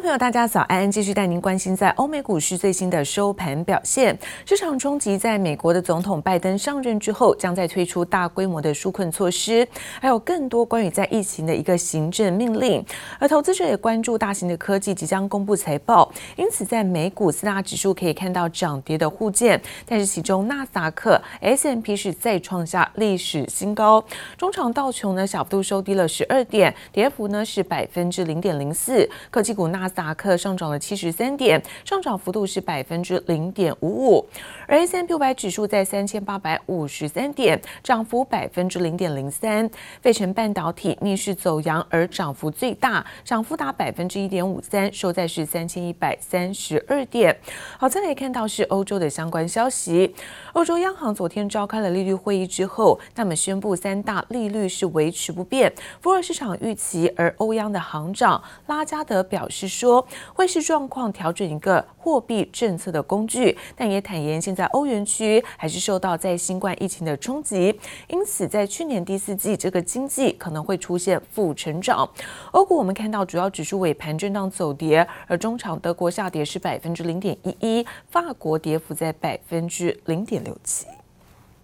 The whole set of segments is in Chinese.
朋友，大家早安！继续带您关心在欧美股市最新的收盘表现。市场冲击在美国的总统拜登上任之后，将在推出大规模的纾困措施，还有更多关于在疫情的一个行政命令。而投资者也关注大型的科技即将公布财报，因此在美股四大指数可以看到涨跌的互见。但是其中纳斯达克、S&P 是再创下历史新高，中场道琼呢小幅度收低了十二点，跌幅呢是百分之零点零四。科技股。纳斯达克上涨了七十三点，上涨幅度是百分之零点五五，而 S&P 五百指数在三千八百五十三点，涨幅百分之零点零三。费城半导体逆势走扬，而涨幅最大，涨幅达百分之一点五三，收在是三千一百三十二点。好，再来看到是欧洲的相关消息，欧洲央行昨天召开了利率会议之后，那么宣布三大利率是维持不变，符合市场预期。而欧央的行长拉加德表示。说汇市状况调整一个货币政策的工具，但也坦言现在欧元区还是受到在新冠疫情的冲击，因此在去年第四季这个经济可能会出现负成长。欧股我们看到主要指数尾盘震荡走跌，而中场德国下跌是百分之零点一一，法国跌幅在百分之零点六七。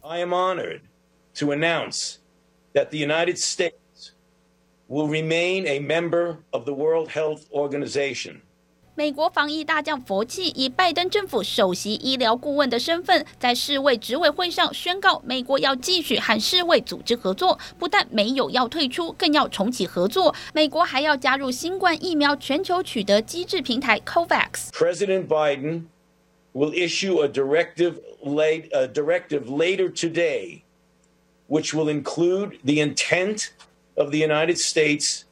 I am honored to announce that the United States will remain a member of the World Health Organization. 美国防疫大将佛奇以拜登政府首席医疗顾问的身份，在世卫执委会上宣告，美国要继续和世卫组织合作，不但没有要退出，更要重启合作。美国还要加入新冠疫苗全球取得机制平台 COVAX。President Biden will issue a directive late a directive later today, which will include the intent. Of the United States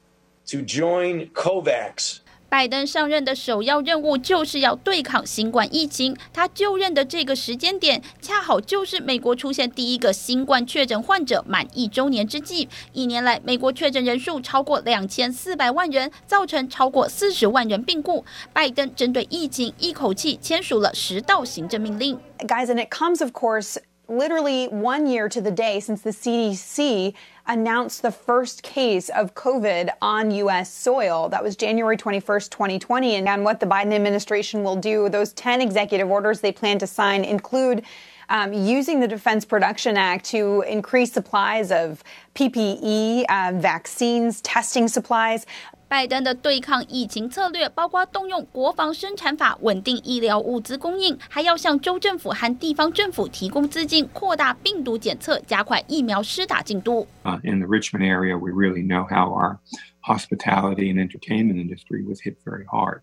to join COVAX。拜登上任的首要任务就是要对抗新冠疫情。他就任的这个时间点，恰好就是美国出现第一个新冠确诊患者满一周年之际。一年来，美国确诊人数超过两千四百万人，造成超过四十万人病故。拜登针对疫情，一口气签署了十道行政命令。Guys, and it comes, of course. literally one year to the day since the CDC announced the first case of COVID on U.S. soil. That was January 21st, 2020. And what the Biden administration will do, those 10 executive orders they plan to sign include um, using the Defense Production Act to increase supplies of PPE, uh, vaccines, testing supplies. 拜登的对抗疫情策略包括动用国防生产法稳定医疗物资供应，还要向州政府和地方政府提供资金，扩大病毒检测，加快疫苗施打进度。Uh, in the Richmond area, we really know how our hospitality and entertainment industry was hit very hard.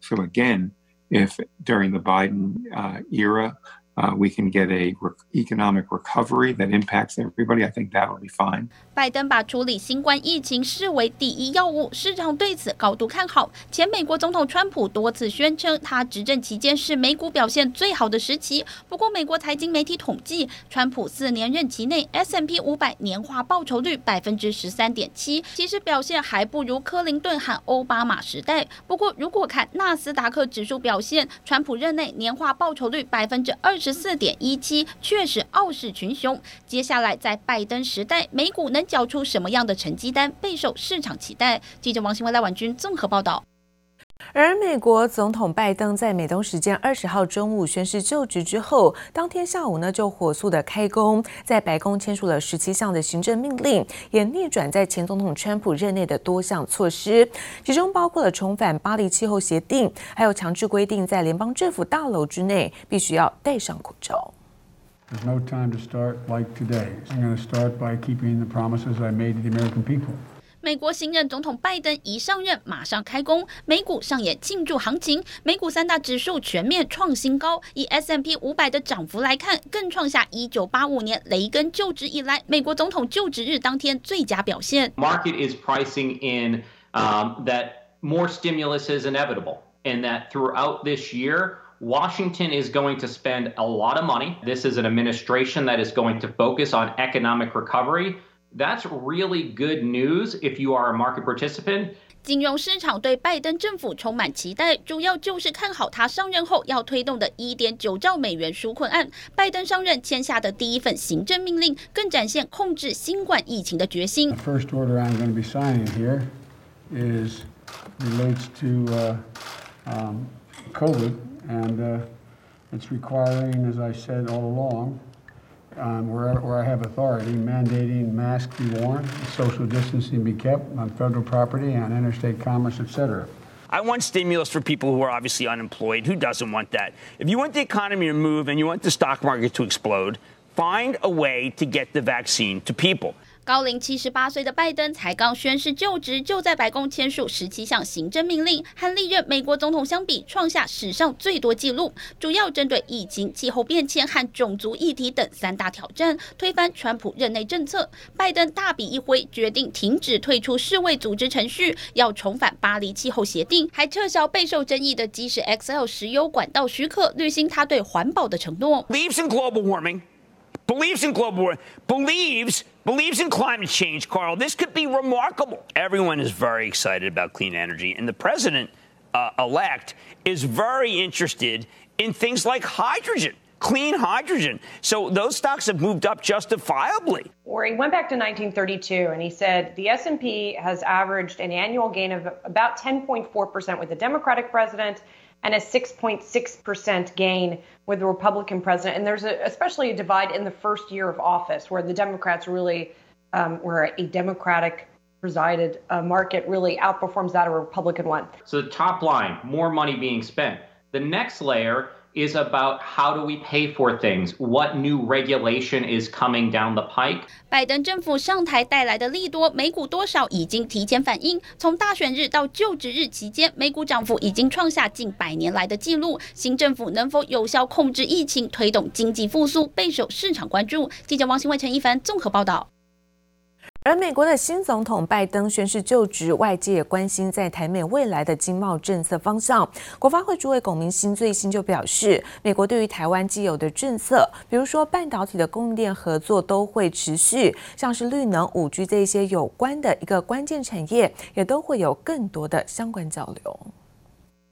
So again, if during the Biden uh, era, Uh, we can get a economic recovery that impacts everybody. I think that will be fine. 拜登把处理新冠疫情视为第一要务，市场对此高度看好。前美国总统川普多次宣称，他执政期间是美股表现最好的时期。不过，美国财经媒体统计，川普四年任期内 S M P 五百年化报酬率百分之十三点七，其实表现还不如克林顿和奥巴马时代。不过，如果看纳斯达克指数表现，川普任内年化报酬率百分之二十。四点一七，确实傲视群雄。接下来在拜登时代，美股能缴出什么样的成绩单，备受市场期待。记者王新文、赖婉君综合报道。而美国总统拜登在美东时间二十号中午宣誓就职之后，当天下午呢就火速的开工，在白宫签署了十七项的行政命令，也逆转在前总统川普任内的多项措施，其中包括了重返巴黎气候协定，还有强制规定在联邦政府大楼之内必须要戴上口罩。There's no time to start like today. I'm going to start by keeping the promises I made to the American people. 美国新任总统拜登一上任，马上开工，美股上演庆祝行情，美股三大指数全面创新高。以 S&P 五百的涨幅来看，更创下一九八五年雷根就职以来，美国总统就职日当天最佳表现。Market is pricing in um, that more stimulus is inevitable, and that throughout this year, Washington is going to spend a lot of money. This is an administration that is going to focus on economic recovery. That's really good news if you are a market participant. 金融市场对拜登政府充满期待，主要就是看好他上任后要推动的1.9兆美元纾困案。拜登上任签下的第一份行政命令，更展现控制新冠疫情的决心。The first order I'm going to be signing here is relates to um, COVID, and uh, it's requiring, as I said all along, um, where, where I have authority, mandating masks be worn, social distancing be kept on federal property, on interstate commerce, et cetera. I want stimulus for people who are obviously unemployed. Who doesn't want that? If you want the economy to move and you want the stock market to explode, find a way to get the vaccine to people. 高龄七十八岁的拜登才刚宣誓就职，就在白宫签署十七项行政命令，和历任美国总统相比，创下史上最多纪录。主要针对疫情、气候变迁和种族议题等三大挑战，推翻川普任内政策。拜登大笔一挥，决定停止退出世卫组织程序，要重返巴黎气候协定，还撤销备受争议的基石 XL 石油管道许可，履行他对环保的承诺。Believes in global warming, believes in global warming, believes. Believes in climate change, Carl. This could be remarkable. Everyone is very excited about clean energy, and the president uh, elect is very interested in things like hydrogen. Clean hydrogen. So those stocks have moved up justifiably. Or he went back to 1932 and he said the S&P has averaged an annual gain of about 10.4% with the Democratic president and a 6.6% gain with the Republican president. And there's a, especially a divide in the first year of office where the Democrats really, um, where a Democratic presided uh, market really outperforms that of a Republican one. So the top line, more money being spent. The next layer is about how do we pay for things? What new regulation is coming down the pike? 拜登政府上台带来的利多，美股多少已经提前反应。从大选日到就职日期间，美股涨幅已经创下近百年来的纪录。新政府能否有效控制疫情，推动经济复苏，备受市场关注。记者王新伟、陈一凡综合报道。而美国的新总统拜登宣誓就职，外界也关心在台美未来的经贸政策方向。国发会主委龚明鑫最新就表示，美国对于台湾既有的政策，比如说半导体的供应链合作都会持续，像是绿能、五 G 这些有关的一个关键产业，也都会有更多的相关交流。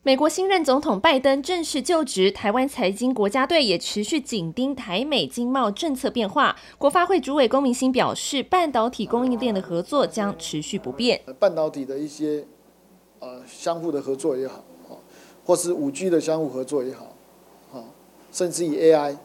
美国新任总统拜登正式就职，台湾财经国家队也持续紧盯台美经贸政策变化。国发会主委龚明鑫表示，半导体供应链的合作将持续不变。半导体的一些呃相互的合作也好，或是五 G 的相互合作也好，甚至于 AI，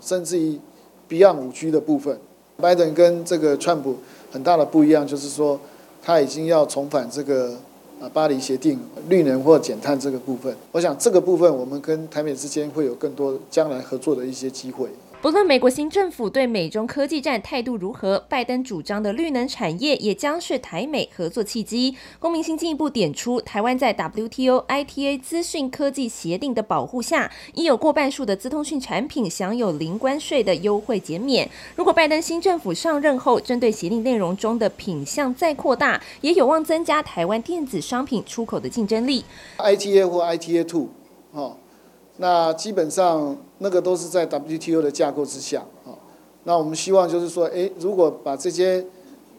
甚至于 Beyond 五 G 的部分，拜登跟这个川普很大的不一样，就是说他已经要重返这个。啊，巴黎协定、绿能或减碳这个部分，我想这个部分我们跟台美之间会有更多将来合作的一些机会。不论美国新政府对美中科技战态度如何，拜登主张的绿能产业也将是台美合作契机。公明鑫进一步点出，台湾在 WTO、ITA 资讯科技协定的保护下，已有过半数的资通讯产品享有零关税的优惠减免。如果拜登新政府上任后，针对协定内容中的品项再扩大，也有望增加台湾电子商品出口的竞争力。ITA 或 ITA Two，哦。那基本上那个都是在 WTO 的架构之下啊，那我们希望就是说，诶，如果把这些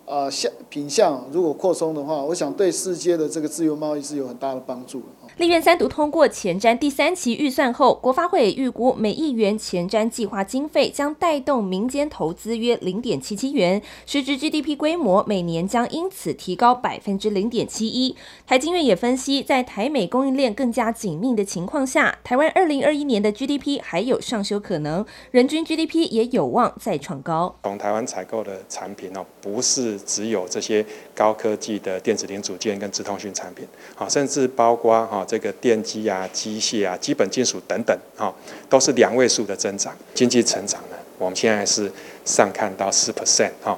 啊项品项如果扩充的话，我想对世界的这个自由贸易是有很大的帮助。立院三读通过前瞻第三期预算后，国发会预估每亿元前瞻计划经费将带动民间投资约零点七七元，实质 GDP 规模每年将因此提高百分之零点七一。台经院也分析，在台美供应链更加紧密的情况下，台湾二零二一年的 GDP 还有上修可能，人均 GDP 也有望再创高。从台湾采购的产品哦，不是只有这些高科技的电子零组件跟资通讯产品，好，甚至包括哈。这个电机啊、机械啊、基本金属等等，哈，都是两位数的增长。经济成长呢，我们现在是上看到四 percent，哈。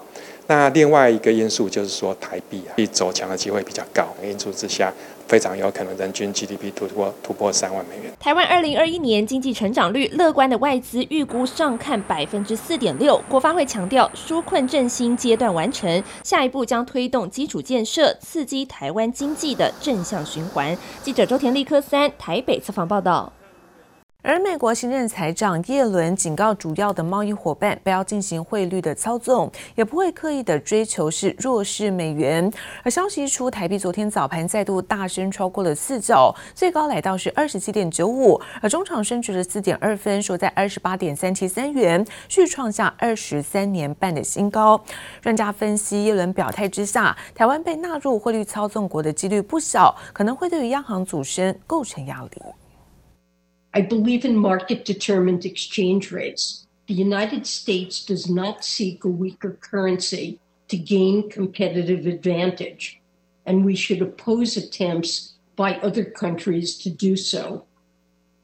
那另外一个因素就是说，台币啊，走强的机会比较高。因素之下，非常有可能人均 GDP 突破突破三万美元。台湾二零二一年经济成长率乐观的外资预估上看百分之四点六。国发会强调，纾困振兴阶段完成，下一步将推动基础建设，刺激台湾经济的正向循环。记者周田立科三台北采访报道。而美国新任财长耶伦警告主要的贸易伙伴，不要进行汇率的操纵，也不会刻意的追求是弱势美元。而消息一出，台币昨天早盘再度大升超过了四角，最高来到是二十七点九五，而中场升值了四点二分，收在二十八点三七三元，续创下二十三年半的新高。专家分析，耶伦表态之下，台湾被纳入汇率操纵国的几率不小，可能会对于央行组成构成压力。I believe in market determined exchange rates. The United States does not seek a weaker currency to gain competitive advantage, and we should oppose attempts by other countries to do so.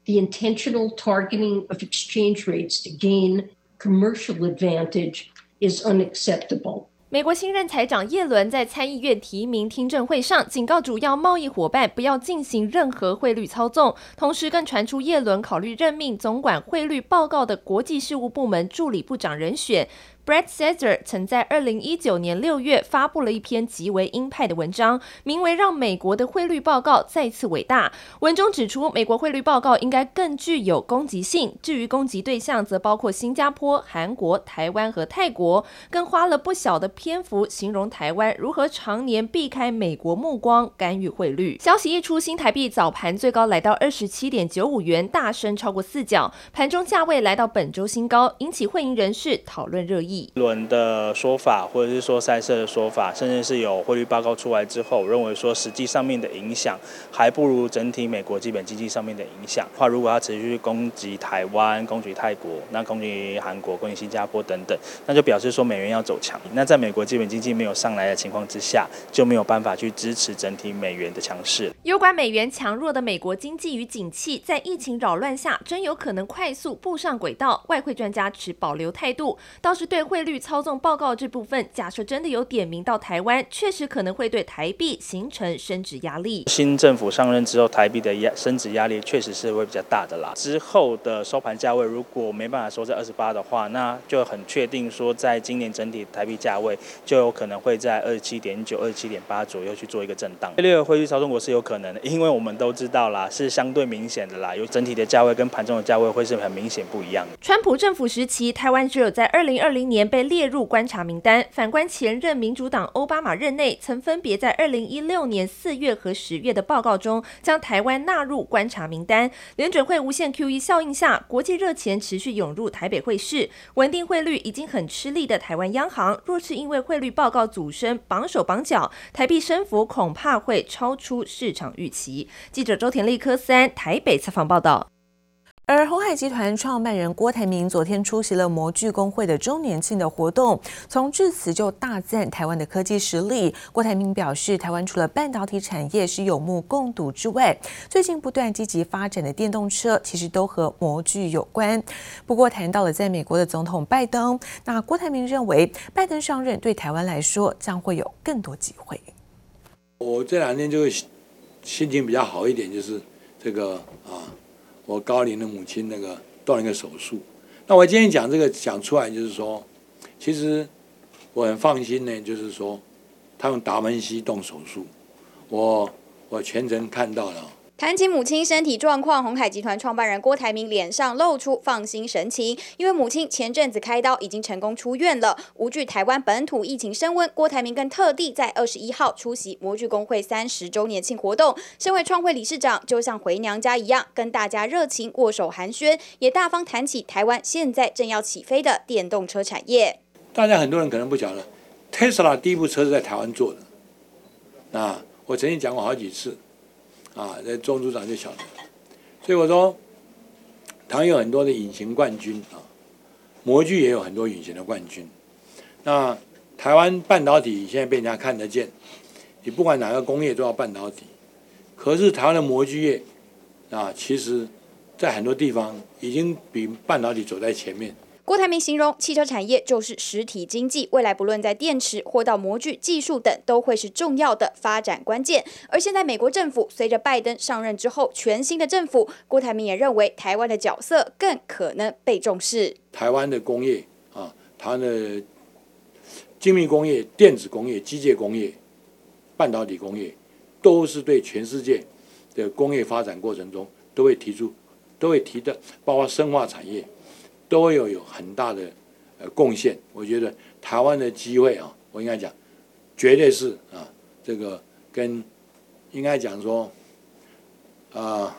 The intentional targeting of exchange rates to gain commercial advantage is unacceptable. 美国新任财长耶伦在参议院提名听证会上警告主要贸易伙伴不要进行任何汇率操纵，同时更传出耶伦考虑任命总管汇率报告的国际事务部门助理部长人选。Brad Setser 曾在二零一九年六月发布了一篇极为鹰派的文章，名为《让美国的汇率报告再次伟大》。文中指出，美国汇率报告应该更具有攻击性。至于攻击对象，则包括新加坡、韩国、台湾和泰国，更花了不小的篇幅形容台湾如何常年避开美国目光，干预汇率。消息一出，新台币早盘最高来到二十七点九五元，大升超过四角，盘中价位来到本周新高，引起汇银人士讨论热议。一轮的说法，或者是说赛色的说法，甚至是有汇率报告出来之后，我认为说实际上面的影响还不如整体美国基本经济上面的影响。话如果它持续攻击台湾、攻击泰国、那攻击韩国、攻击新加坡等等，那就表示说美元要走强。那在美国基本经济没有上来的情况之下，就没有办法去支持整体美元的强势。有关美元强弱的美国经济与景气，在疫情扰乱下，真有可能快速步上轨道。外汇专家持保留态度，倒是对。汇率操纵报告这部分，假设真的有点名到台湾，确实可能会对台币形成升值压力。新政府上任之后，台币的压升值压力确实是会比较大的啦。之后的收盘价位如果没办法收在二十八的话，那就很确定说，在今年整体台币价位就有可能会在二十七点九、二十七点八左右去做一个震荡。这个汇率操纵国是有可能的，因为我们都知道啦，是相对明显的啦，有整体的价位跟盘中的价位会是很明显不一样的。川普政府时期，台湾只有在二零二零年。年被列入观察名单。反观前任民主党欧巴马任内，曾分别在二零一六年四月和十月的报告中，将台湾纳入观察名单。联准会无限 QE 效应下，国际热钱持续涌入台北汇市，稳定汇率已经很吃力的台湾央行，若是因为汇率报告阻升绑手绑脚，台币升幅恐怕会超出市场预期。记者周田利科三台北采访报道。而鸿海集团创办人郭台铭昨天出席了模具工会的周年庆的活动，从致辞就大赞台湾的科技实力。郭台铭表示，台湾除了半导体产业是有目共睹之外，最近不断积极发展的电动车其实都和模具有关。不过谈到了在美国的总统拜登，那郭台铭认为，拜登上任对台湾来说将会有更多机会。我这两天就会心情比较好一点，就是这个啊。我高龄的母亲那个动了一个手术，那我今天讲这个讲出来就是说，其实我很放心呢，就是说他们达文西动手术，我我全程看到了。谈起母亲身体状况，鸿海集团创办人郭台铭脸上露出放心神情，因为母亲前阵子开刀已经成功出院了。无惧台湾本土疫情升温，郭台铭更特地在二十一号出席模具工会三十周年庆活动。身为创会理事长，就像回娘家一样，跟大家热情握手寒暄，也大方谈起台湾现在正要起飞的电动车产业。大家很多人可能不晓得，Tesla 第一部车是在台湾做的。那我曾经讲过好几次。啊，那钟组长就晓得，所以我说，台湾有很多的隐形冠军啊，模具也有很多隐形的冠军。那台湾半导体现在被人家看得见，你不管哪个工业都要半导体，可是台湾的模具业啊，其实在很多地方已经比半导体走在前面。郭台铭形容汽车产业就是实体经济，未来不论在电池或到模具技术等，都会是重要的发展关键。而现在美国政府随着拜登上任之后，全新的政府，郭台铭也认为台湾的角色更可能被重视。台湾的工业啊，台湾的精密工业、电子工业、机械工业、半导体工业，都是对全世界的工业发展过程中都会提出都会提的，包括生化产业，都有有很大的呃贡献。我觉得台湾的机会啊，我应该讲，绝对是啊，这个跟应该讲说啊，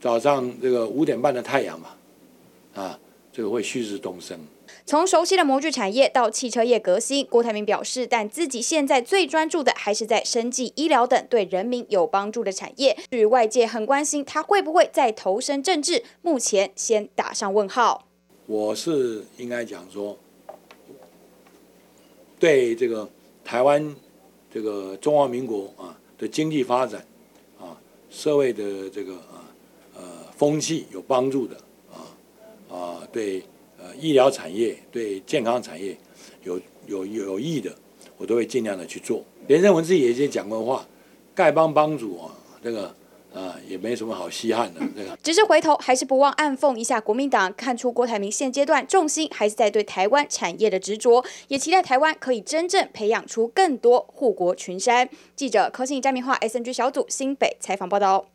早上这个五点半的太阳嘛，啊，这个会旭日东升。从熟悉的模具产业到汽车业革新，郭台铭表示，但自己现在最专注的还是在生技、医疗等对人民有帮助的产业。至于外界很关心他会不会再投身政治，目前先打上问号。我是应该讲说，对这个台湾这个中华民国啊的经济发展啊，社会的这个啊呃风气有帮助的啊啊对。呃，医疗产业对健康产业有有有益的，我都会尽量的去做。连胜文自己也已经讲过话，丐帮帮主啊，这个、也没什么好稀罕的。这个只是回头还是不忘暗讽一下国民党，看出郭台铭现阶段重心还是在对台湾产业的执着，也期待台湾可以真正培养出更多护国群山。记者柯信詹明化 SNG 小组新北采访报道。